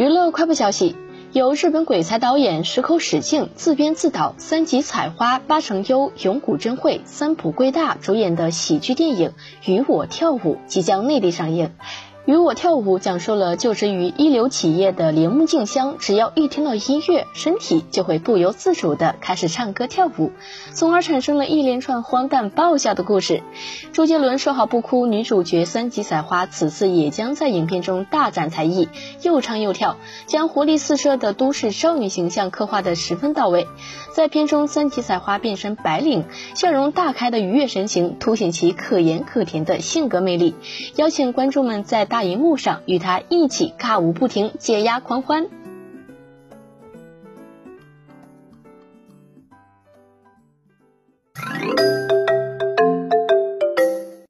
娱乐快报消息，由日本鬼才导演石口史静自编自导，三级彩花、八成优、永谷真惠、三浦贵大主演的喜剧电影《与我跳舞》即将内地上映。与我跳舞讲述了就职于一流企业的铃木静香，只要一听到音乐，身体就会不由自主的开始唱歌跳舞，从而产生了一连串荒诞爆笑的故事。周杰伦说好不哭，女主角三吉彩花此次也将在影片中大展才艺，又唱又跳，将活力四射的都市少女形象刻画的十分到位。在片中，三吉彩花变身白领，笑容大开的愉悦神情，凸显其可盐可甜的性格魅力，邀请观众们在。大荧幕上与他一起尬舞不停，解压狂欢。